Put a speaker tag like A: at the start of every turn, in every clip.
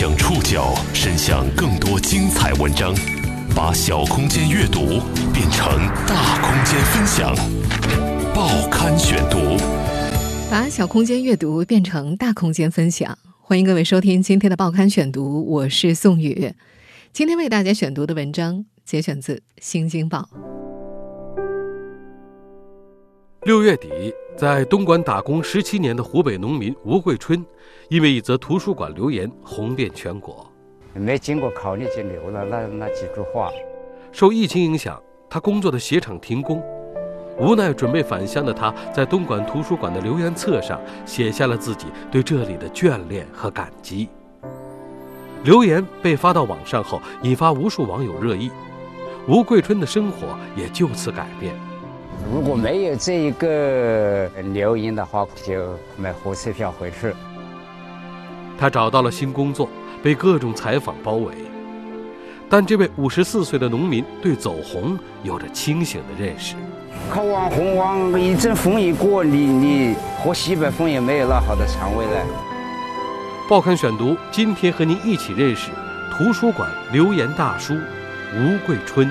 A: 将触角伸向更多精彩文章，把小空间阅读变成大空间分享。报刊选读，
B: 把小空间阅读变成大空间分享。欢迎各位收听今天的报刊选读，我是宋宇。今天为大家选读的文章节选自《新京报》。
C: 六月底，在东莞打工十七年的湖北农民吴桂春，因为一则图书馆留言红遍全国。
D: 没经过考虑就留了那那几句话。
C: 受疫情影响，他工作的鞋厂停工，无奈准备返乡的他，在东莞图书馆的留言册上写下了自己对这里的眷恋和感激。留言被发到网上后，引发无数网友热议，吴桂春的生活也就此改变。
D: 如果没有这一个留言的话，就买火车票回去。
C: 他找到了新工作，被各种采访包围。但这位五十四岁的农民对走红有着清醒的认识。
D: 靠网红网，一阵风一过，你你喝西北风也没有那好的肠胃了。
C: 报刊选读，今天和您一起认识图书馆留言大叔吴桂春。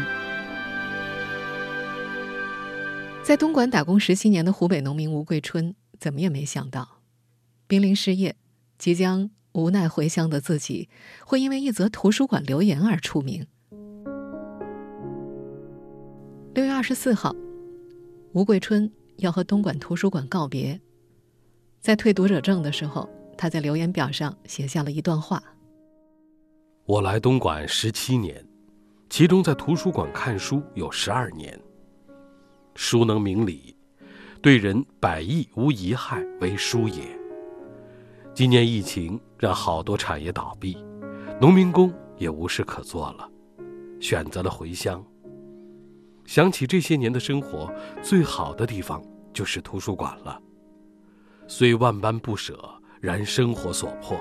B: 在东莞打工十七年的湖北农民吴桂春，怎么也没想到，濒临失业、即将无奈回乡的自己，会因为一则图书馆留言而出名。六月二十四号，吴桂春要和东莞图书馆告别。在退读者证的时候，他在留言表上写下了一段话：“
C: 我来东莞十七年，其中在图书馆看书有十二年。”书能明理，对人百益无一害为书也。今年疫情让好多产业倒闭，农民工也无事可做了，选择了回乡。想起这些年的生活，最好的地方就是图书馆了。虽万般不舍，然生活所迫，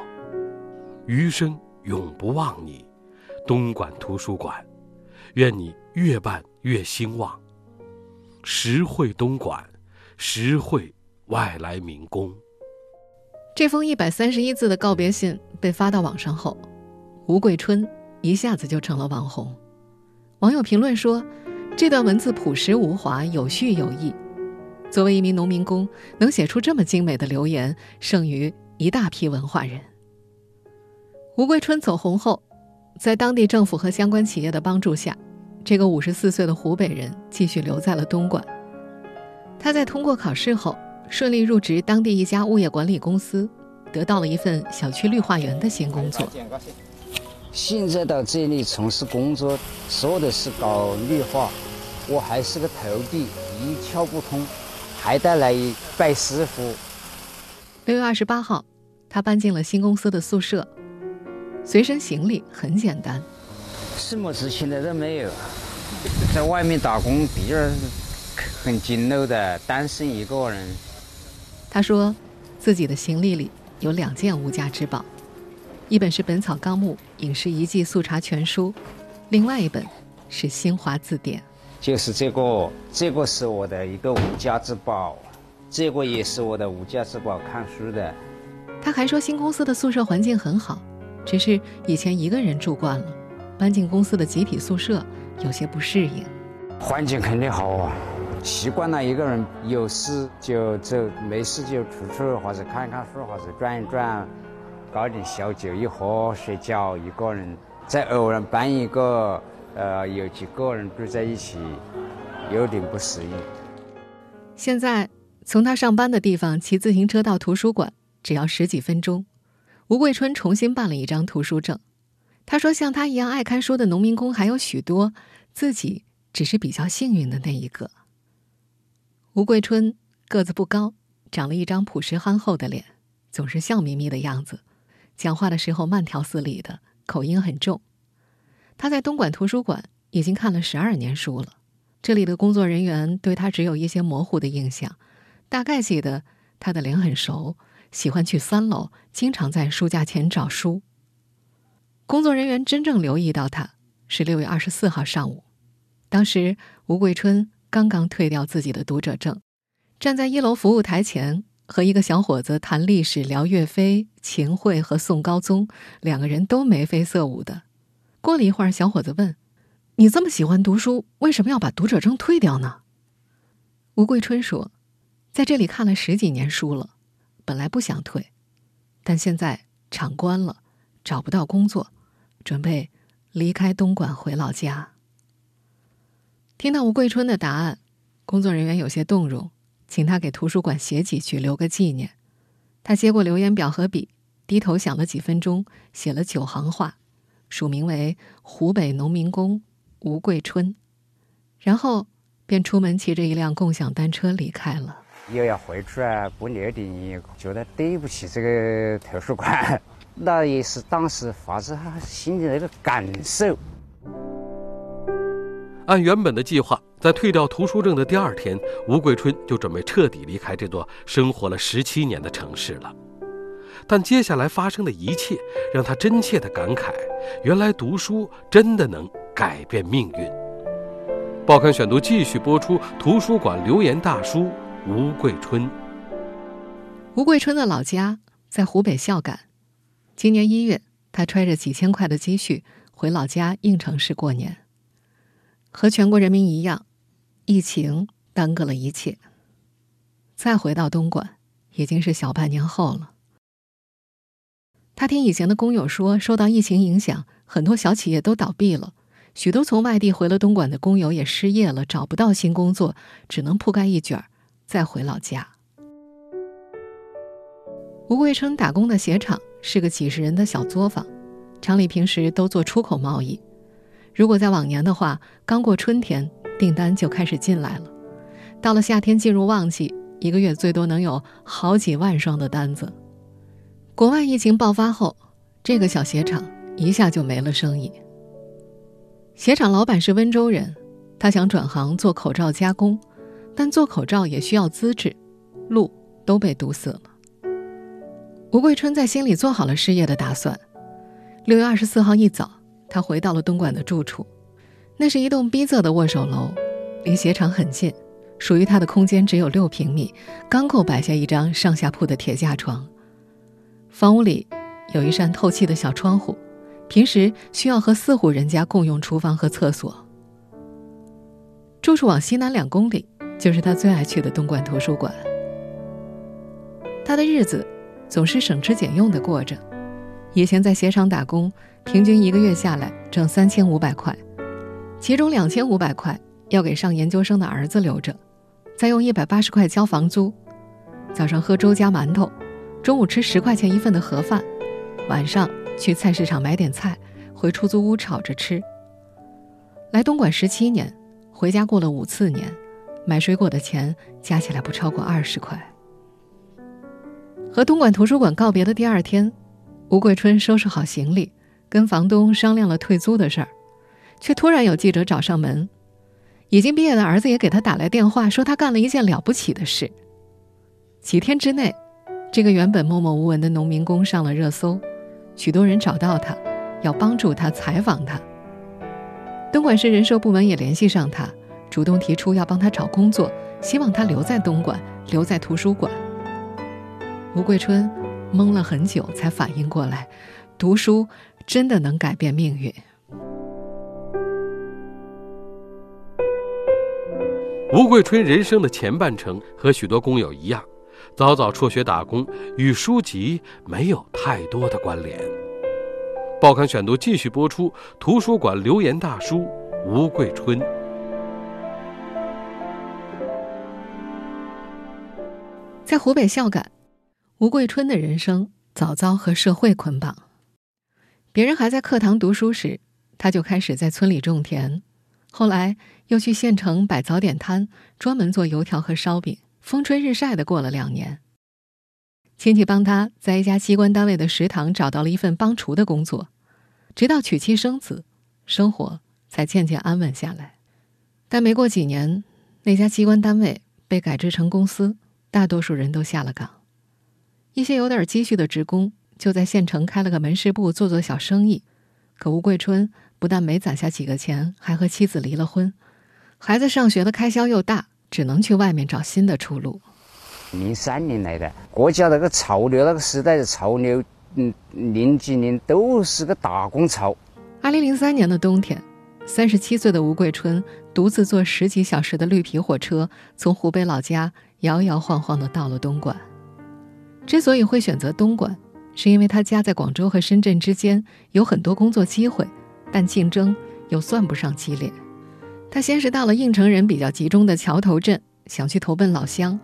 C: 余生永不忘你，东莞图书馆。愿你越办越兴旺。实惠东莞，实惠外来民工。
B: 这封一百三十一字的告别信被发到网上后，吴桂春一下子就成了网红。网友评论说：“这段文字朴实无华，有序有意。作为一名农民工，能写出这么精美的留言，胜于一大批文化人。”吴桂春走红后，在当地政府和相关企业的帮助下。这个五十四岁的湖北人继续留在了东莞。他在通过考试后顺利入职当地一家物业管理公司，得到了一份小区绿化员的新工作。
D: 现在到这里从事工作，说的是搞绿化，我还是个投递，一窍不通，还得来拜师傅。
B: 六月二十八号，他搬进了新公司的宿舍，随身行李很简单。
D: 什么事情的都没有，在外面打工比较很简陋的，单身一个人。
B: 他说，自己的行李里有两件无价之宝，一本是《本草纲目》饮食遗迹速查全书，另外一本是《新华字典》。
D: 就是这个，这个是我的一个无价之宝，这个也是我的无价之宝，看书的。
B: 他还说，新公司的宿舍环境很好，只是以前一个人住惯了。搬进公司的集体宿舍，有些不适应。
D: 环境肯定好啊，习惯了一个人有事就走，没事就出去，或者看看书，或者转一转，搞点小酒一喝，睡觉。一个人再偶然搬一个，呃，有几个人住在一起，有点不适应。
B: 现在从他上班的地方骑自行车到图书馆，只要十几分钟。吴桂春重新办了一张图书证。他说：“像他一样爱看书的农民工还有许多，自己只是比较幸运的那一个。”吴桂春个子不高，长了一张朴实憨厚的脸，总是笑眯眯的样子，讲话的时候慢条斯理的，口音很重。他在东莞图书馆已经看了十二年书了，这里的工作人员对他只有一些模糊的印象，大概记得他的脸很熟，喜欢去三楼，经常在书架前找书。工作人员真正留意到他是六月二十四号上午，当时吴桂春刚刚退掉自己的读者证，站在一楼服务台前和一个小伙子谈历史、聊岳飞、秦桧和宋高宗，两个人都眉飞色舞的。过了一会儿，小伙子问：“你这么喜欢读书，为什么要把读者证退掉呢？”吴桂春说：“在这里看了十几年书了，本来不想退，但现在场关了，找不到工作，准备离开东莞回老家。”听到吴桂春的答案，工作人员有些动容。请他给图书馆写几句，留个纪念。他接过留言表和笔，低头想了几分钟，写了九行话，署名为“湖北农民工吴桂春”，然后便出门骑着一辆共享单车离开了。
D: 又要回去啊，不留点，觉得对不起这个图书馆，那也是当时发自心里的一个感受。
C: 按原本的计划，在退掉图书证的第二天，吴桂春就准备彻底离开这座生活了十七年的城市了。但接下来发生的一切，让他真切的感慨：原来读书真的能改变命运。报刊选读继续播出：图书馆留言大叔吴桂春。
B: 吴桂春的老家在湖北孝感，今年一月，他揣着几千块的积蓄回老家应城市过年。和全国人民一样，疫情耽搁了一切。再回到东莞，已经是小半年后了。他听以前的工友说，受到疫情影响，很多小企业都倒闭了，许多从外地回了东莞的工友也失业了，找不到新工作，只能铺盖一卷儿，再回老家。吴桂春打工的鞋厂是个几十人的小作坊，厂里平时都做出口贸易。如果在往年的话，刚过春天，订单就开始进来了。到了夏天进入旺季，一个月最多能有好几万双的单子。国外疫情爆发后，这个小鞋厂一下就没了生意。鞋厂老板是温州人，他想转行做口罩加工，但做口罩也需要资质，路都被堵死了。吴桂春在心里做好了失业的打算。六月二十四号一早。他回到了东莞的住处，那是一栋逼仄的握手楼，离鞋厂很近，属于他的空间只有六平米，刚够摆下一张上下铺的铁架床。房屋里有一扇透气的小窗户，平时需要和四户人家共用厨房和厕所。住处往西南两公里，就是他最爱去的东莞图书馆。他的日子总是省吃俭用的过着。以前在鞋厂打工，平均一个月下来挣三千五百块，其中两千五百块要给上研究生的儿子留着，再用一百八十块交房租。早上喝粥加馒头，中午吃十块钱一份的盒饭，晚上去菜市场买点菜，回出租屋炒着吃。来东莞十七年，回家过了五次年，买水果的钱加起来不超过二十块。和东莞图书馆告别的第二天。吴桂春收拾好行李，跟房东商量了退租的事儿，却突然有记者找上门。已经毕业的儿子也给他打来电话，说他干了一件了不起的事。几天之内，这个原本默默无闻的农民工上了热搜，许多人找到他，要帮助他采访他。东莞市人社部门也联系上他，主动提出要帮他找工作，希望他留在东莞，留在图书馆。吴桂春。懵了很久，才反应过来，读书真的能改变命运。
C: 吴桂春人生的前半程和许多工友一样，早早辍学打工，与书籍没有太多的关联。报刊选读继续播出：图书馆留言大叔吴桂春，
B: 在湖北孝感。吴桂春的人生早早和社会捆绑。别人还在课堂读书时，他就开始在村里种田，后来又去县城摆早点摊，专门做油条和烧饼，风吹日晒的过了两年。亲戚帮他在一家机关单位的食堂找到了一份帮厨的工作，直到娶妻生子，生活才渐渐安稳下来。但没过几年，那家机关单位被改制成公司，大多数人都下了岗。一些有点积蓄的职工就在县城开了个门市部，做做小生意。可吴桂春不但没攒下几个钱，还和妻子离了婚。孩子上学的开销又大，只能去外面找新的出路。
D: 零三年来的，国家那个潮流，那个时代的潮流，嗯，零几年都是个打工潮。
B: 二零零三年的冬天，三十七岁的吴桂春独自坐十几小时的绿皮火车，从湖北老家摇摇晃晃的到了东莞。之所以会选择东莞，是因为他家在广州和深圳之间有很多工作机会，但竞争又算不上激烈。他先是到了应城人比较集中的桥头镇，想去投奔老乡，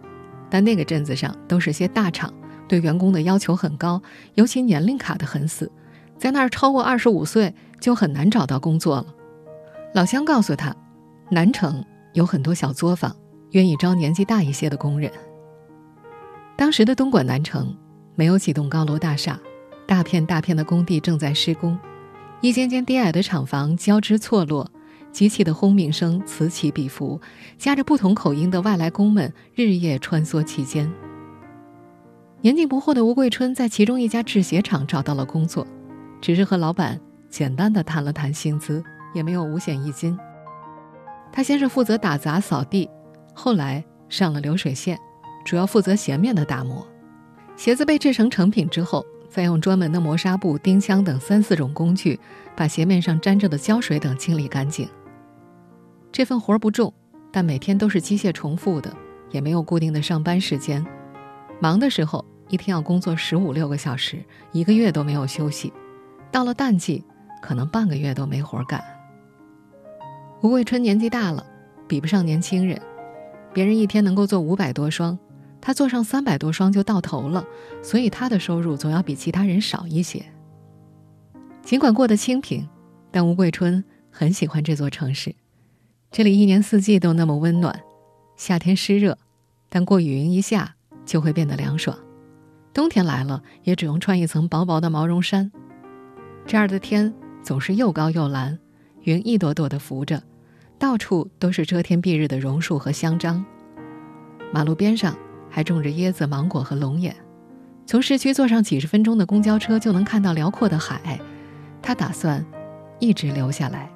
B: 但那个镇子上都是些大厂，对员工的要求很高，尤其年龄卡得很死，在那儿超过二十五岁就很难找到工作了。老乡告诉他，南城有很多小作坊，愿意招年纪大一些的工人。当时的东莞南城没有几栋高楼大厦，大片大片的工地正在施工，一间间低矮的厂房交织错落，机器的轰鸣声此起彼伏，夹着不同口音的外来工们日夜穿梭其间。年近不惑的吴桂春在其中一家制鞋厂找到了工作，只是和老板简单的谈了谈薪资，也没有五险一金。他先是负责打杂扫地，后来上了流水线。主要负责鞋面的打磨，鞋子被制成成品之后，再用专门的磨砂布、钉枪等三四种工具，把鞋面上沾着的胶水等清理干净。这份活儿不重，但每天都是机械重复的，也没有固定的上班时间。忙的时候，一天要工作十五六个小时，一个月都没有休息。到了淡季，可能半个月都没活干。吴桂春年纪大了，比不上年轻人，别人一天能够做五百多双。他做上三百多双就到头了，所以他的收入总要比其他人少一些。尽管过得清贫，但吴桂春很喜欢这座城市。这里一年四季都那么温暖，夏天湿热，但过雨云一下就会变得凉爽。冬天来了，也只用穿一层薄薄的毛绒衫。这儿的天总是又高又蓝，云一朵朵的浮着，到处都是遮天蔽日的榕树和香樟。马路边上。还种着椰子、芒果和龙眼，从市区坐上几十分钟的公交车就能看到辽阔的海。他打算一直留下来。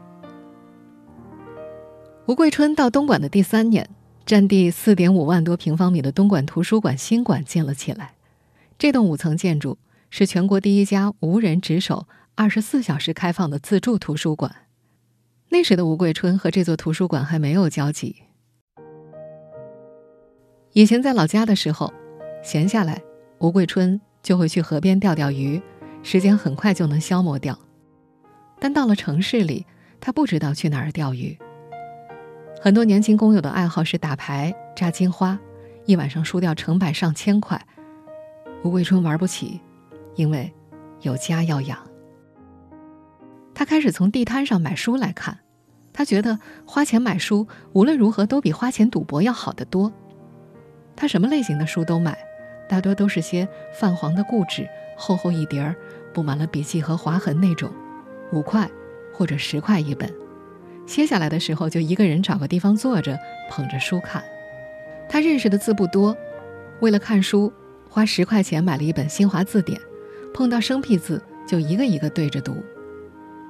B: 吴桂春到东莞的第三年，占地四点五万多平方米的东莞图书馆新馆建了起来。这栋五层建筑是全国第一家无人值守、二十四小时开放的自助图书馆。那时的吴桂春和这座图书馆还没有交集。以前在老家的时候，闲下来，吴桂春就会去河边钓钓鱼，时间很快就能消磨掉。但到了城市里，他不知道去哪儿钓鱼。很多年轻工友的爱好是打牌、炸金花，一晚上输掉成百上千块。吴桂春玩不起，因为有家要养。他开始从地摊上买书来看，他觉得花钱买书无论如何都比花钱赌博要好得多。他什么类型的书都买，大多都是些泛黄的故纸，厚厚一叠儿，布满了笔记和划痕那种，五块或者十块一本。歇下来的时候，就一个人找个地方坐着，捧着书看。他认识的字不多，为了看书，花十块钱买了一本新华字典，碰到生僻字就一个一个对着读。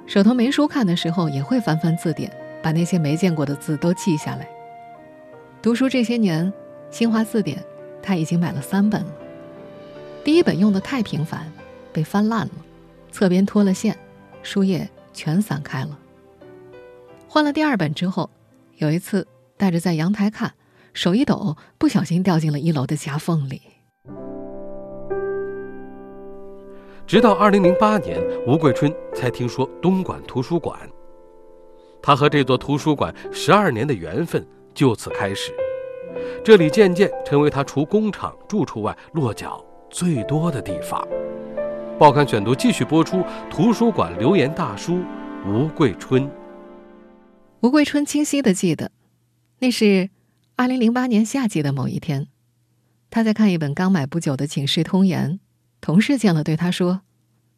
B: 手头没书看的时候，也会翻翻字典，把那些没见过的字都记下来。读书这些年。新华字典，他已经买了三本了。第一本用的太频繁，被翻烂了，侧边脱了线，书页全散开了。换了第二本之后，有一次带着在阳台看，手一抖，不小心掉进了一楼的夹缝里。
C: 直到二零零八年，吴桂春才听说东莞图书馆，他和这座图书馆十二年的缘分就此开始。这里渐渐成为他除工厂住处外落脚最多的地方。报刊选读继续播出图书馆留言大叔吴桂春。
B: 吴桂春清晰的记得，那是二零零八年夏季的某一天，他在看一本刚买不久的《警世通言》，同事见了对他说：“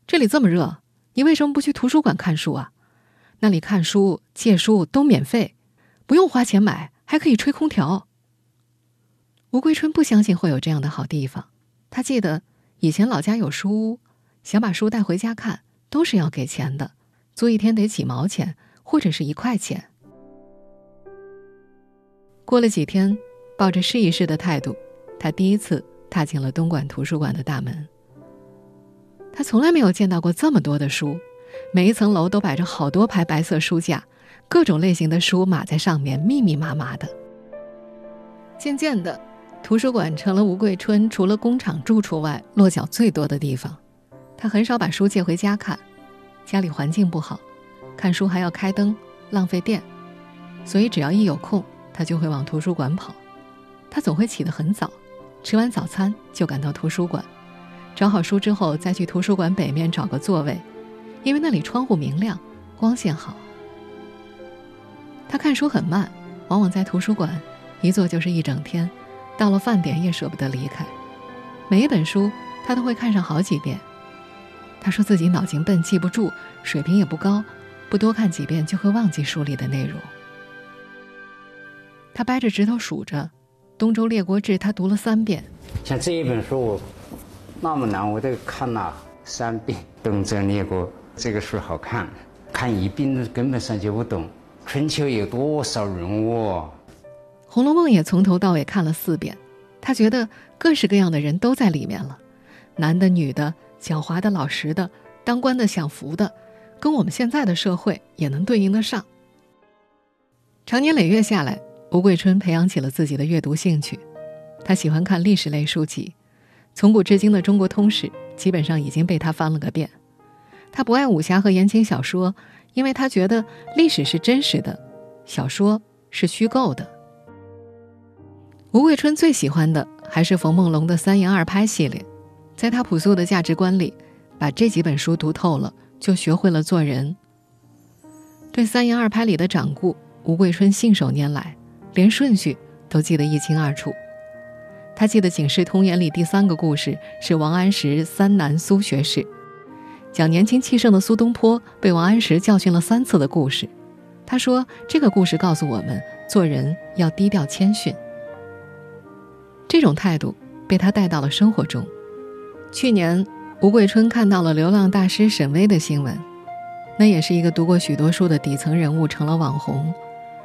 B: 这里这么热，你为什么不去图书馆看书啊？那里看书、借书都免费，不用花钱买，还可以吹空调。”吴桂春不相信会有这样的好地方。他记得以前老家有书屋，想把书带回家看，都是要给钱的，租一天得几毛钱或者是一块钱。过了几天，抱着试一试的态度，他第一次踏进了东莞图书馆的大门。他从来没有见到过这么多的书，每一层楼都摆着好多排白色书架，各种类型的书码在上面，密密麻麻的。渐渐的，图书馆成了吴桂春除了工厂住处外落脚最多的地方。他很少把书借回家看，家里环境不好，看书还要开灯，浪费电，所以只要一有空，他就会往图书馆跑。他总会起得很早，吃完早餐就赶到图书馆。找好书之后，再去图书馆北面找个座位，因为那里窗户明亮，光线好。他看书很慢，往往在图书馆一坐就是一整天，到了饭点也舍不得离开。每一本书他都会看上好几遍。他说自己脑筋笨，记不住，水平也不高，不多看几遍就会忘记书里的内容。他掰着指头数着，《东周列国志》他读了三遍。
D: 像这一本书我。那么难，我都看了三遍。东周列国这个书好看，看一遍根本上就不懂。春秋有多少人物？
B: 《红楼梦》也从头到尾看了四遍，他觉得各式各样的人都在里面了，男的、女的，狡猾的、老实的，当官的、享福的，跟我们现在的社会也能对应得上。长年累月下来，吴桂春培养起了自己的阅读兴趣，他喜欢看历史类书籍。从古至今的中国通史基本上已经被他翻了个遍。他不爱武侠和言情小说，因为他觉得历史是真实的，小说是虚构的。吴桂春最喜欢的还是冯梦龙的《三言二拍》系列，在他朴素的价值观里，把这几本书读透了，就学会了做人。对《三言二拍》里的掌故，吴桂春信手拈来，连顺序都记得一清二楚。他记得《警世通言》里第三个故事是王安石三难苏学士，讲年轻气盛的苏东坡被王安石教训了三次的故事。他说：“这个故事告诉我们，做人要低调谦逊。”这种态度被他带到了生活中。去年，吴桂春看到了流浪大师沈巍的新闻，那也是一个读过许多书的底层人物成了网红，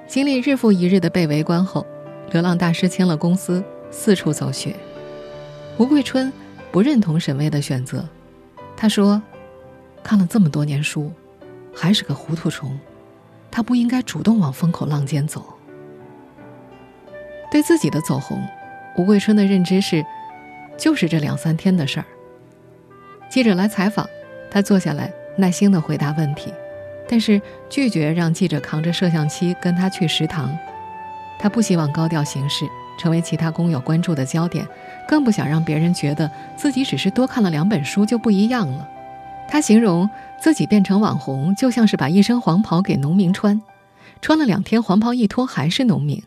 B: 经历日复一日的被围观后，流浪大师签了公司。四处走穴，吴桂春不认同沈巍的选择。他说：“看了这么多年书，还是个糊涂虫。他不应该主动往风口浪尖走。”对自己的走红，吴桂春的认知是，就是这两三天的事儿。记者来采访，他坐下来耐心的回答问题，但是拒绝让记者扛着摄像机跟他去食堂。他不希望高调行事。成为其他工友关注的焦点，更不想让别人觉得自己只是多看了两本书就不一样了。他形容自己变成网红，就像是把一身黄袍给农民穿，穿了两天黄袍一脱还是农民。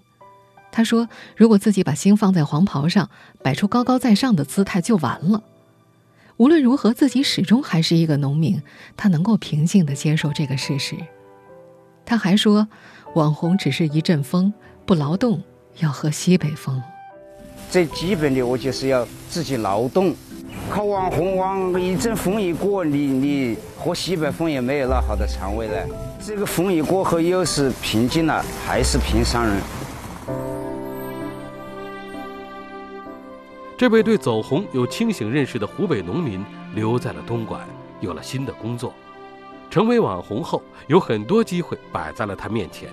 B: 他说：“如果自己把心放在黄袍上，摆出高高在上的姿态就完了。无论如何，自己始终还是一个农民。他能够平静地接受这个事实。”他还说：“网红只是一阵风，不劳动。”要喝西北风，
D: 最基本的我就是要自己劳动。靠网红，网一阵风一过，你你喝西北风也没有那好的肠胃了。这个风一过后又是平静了，还是平常人。
C: 这位对走红有清醒认识的湖北农民留在了东莞，有了新的工作。成为网红后，有很多机会摆在了他面前，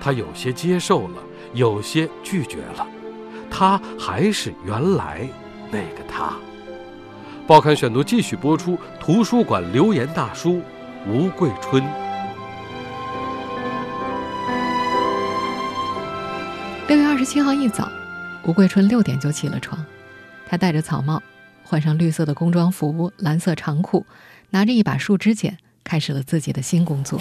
C: 他有些接受了。有些拒绝了，他还是原来那个他。报刊选读继续播出。图书馆留言大叔吴桂春。
B: 六月二十七号一早，吴桂春六点就起了床，他戴着草帽，换上绿色的工装服、蓝色长裤，拿着一把树枝剪，开始了自己的新工作。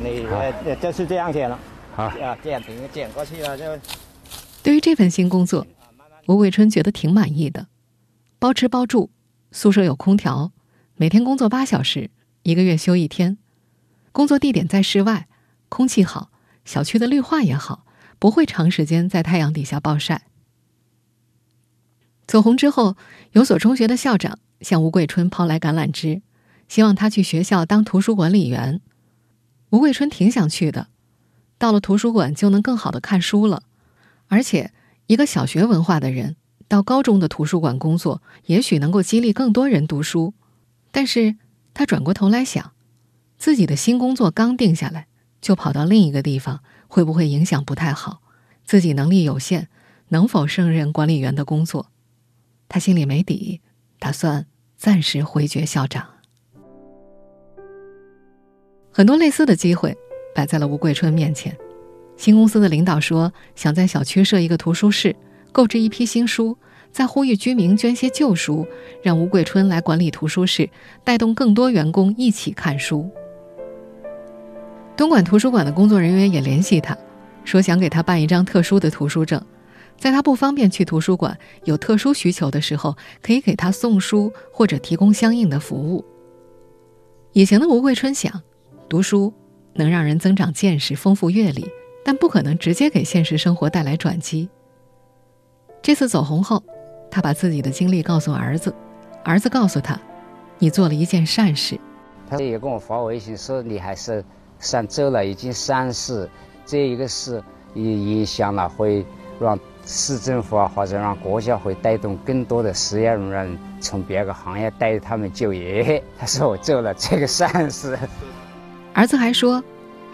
E: 你呃，就是这样剪了。
D: 啊，
E: 剪平剪过去了就。
B: 对于这份新工作，吴桂春觉得挺满意的，包吃包住，宿舍有空调，每天工作八小时，一个月休一天，工作地点在室外，空气好，小区的绿化也好，不会长时间在太阳底下暴晒。走红之后，有所中学的校长向吴桂春抛来橄榄枝，希望他去学校当图书管理员。吴桂春挺想去的。到了图书馆就能更好的看书了，而且一个小学文化的人到高中的图书馆工作，也许能够激励更多人读书。但是他转过头来想，自己的新工作刚定下来，就跑到另一个地方，会不会影响不太好？自己能力有限，能否胜任管理员的工作？他心里没底，打算暂时回绝校长。很多类似的机会摆在了吴桂春面前。新公司的领导说，想在小区设一个图书室，购置一批新书，再呼吁居民捐些旧书，让吴桂春来管理图书室，带动更多员工一起看书。东莞图书馆的工作人员也联系他，说想给他办一张特殊的图书证，在他不方便去图书馆、有特殊需求的时候，可以给他送书或者提供相应的服务。以前的吴桂春想。读书能让人增长见识、丰富阅历，但不可能直接给现实生活带来转机。这次走红后，他把自己的经历告诉儿子，儿子告诉他：“你做了一件善事。”
D: 他也跟我发微信说：“你还是算做了已经善事，这一个事也影响了，会让市政府啊，或者让国家会带动更多的失业人员从别个行业带他们就业。”他说：“我做了这个善事。”
B: 儿子还说，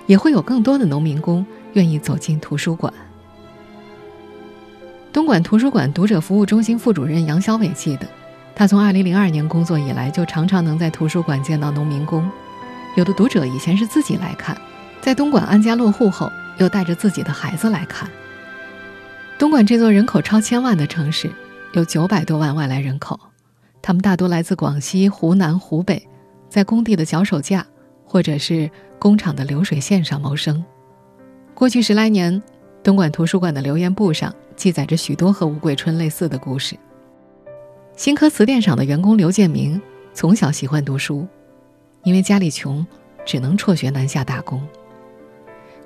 B: 也会有更多的农民工愿意走进图书馆。东莞图书馆读者服务中心副主任杨小伟记得，他从2002年工作以来，就常常能在图书馆见到农民工。有的读者以前是自己来看，在东莞安家落户后，又带着自己的孩子来看。东莞这座人口超千万的城市，有九百多万外来人口，他们大多来自广西、湖南、湖北，在工地的脚手架。或者是工厂的流水线上谋生。过去十来年，东莞图书馆的留言簿上记载着许多和吴桂春类似的故事。新科词典厂的员工刘建明从小喜欢读书，因为家里穷，只能辍学南下打工。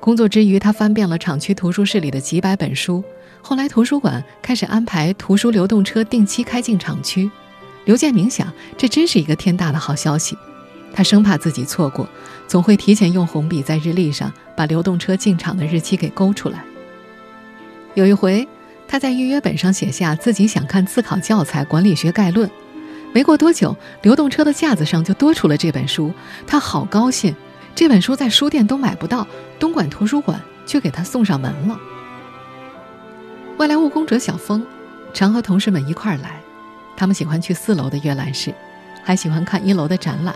B: 工作之余，他翻遍了厂区图书室里的几百本书。后来，图书馆开始安排图书流动车定期开进厂区。刘建明想，这真是一个天大的好消息。他生怕自己错过，总会提前用红笔在日历上把流动车进场的日期给勾出来。有一回，他在预约本上写下自己想看自考教材《管理学概论》，没过多久，流动车的架子上就多出了这本书。他好高兴，这本书在书店都买不到，东莞图书馆却给他送上门了。外来务工者小峰常和同事们一块儿来，他们喜欢去四楼的阅览室，还喜欢看一楼的展览。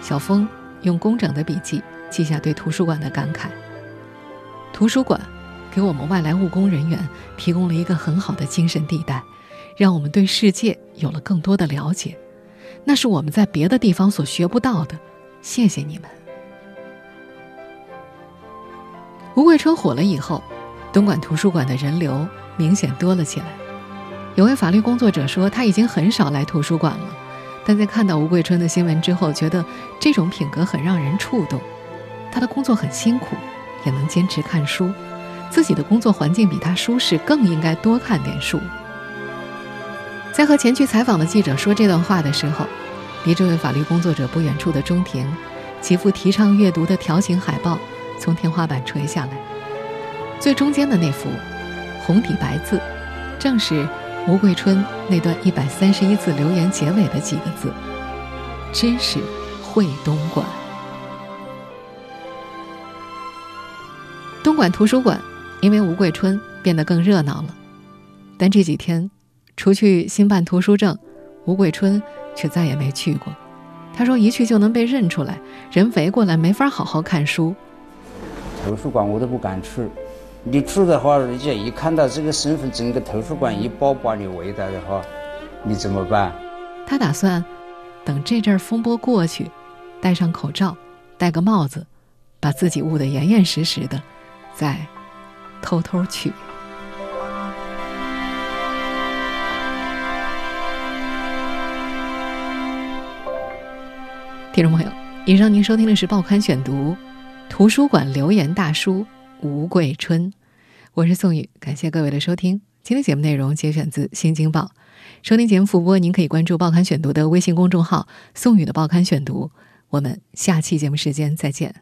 B: 小峰用工整的笔记记下对图书馆的感慨：图书馆给我们外来务工人员提供了一个很好的精神地带，让我们对世界有了更多的了解，那是我们在别的地方所学不到的。谢谢你们。吴桂春火了以后，东莞图书馆的人流明显多了起来。有位法律工作者说，他已经很少来图书馆了。但在看到吴桂春的新闻之后，觉得这种品格很让人触动。他的工作很辛苦，也能坚持看书。自己的工作环境比他舒适，更应该多看点书。在和前去采访的记者说这段话的时候，离这位法律工作者不远处的中庭，几幅提倡阅读的条形海报从天花板垂下来。最中间的那幅，红底白字，正是。吴桂春那段一百三十一字留言结尾的几个字：“知识会东莞。”东莞图书馆因为吴桂春变得更热闹了，但这几天除去新办图书证，吴桂春却再也没去过。他说：“一去就能被认出来，人围过来没法好好看书。
D: 图书馆我都不敢去。”你去的话，人家一看到这个身份，整个图书馆一包把你围到的话，你怎么办？
B: 他打算等这阵风波过去，戴上口罩，戴个帽子，把自己捂得严严实实的，再偷偷去。听众朋友，以上您收听的是《报刊选读》，图书馆留言大叔。吴桂春，我是宋宇，感谢各位的收听。今天节目内容节选自《新京报》，收听节目复播，您可以关注《报刊选读》的微信公众号“宋宇的报刊选读”。我们下期节目时间再见。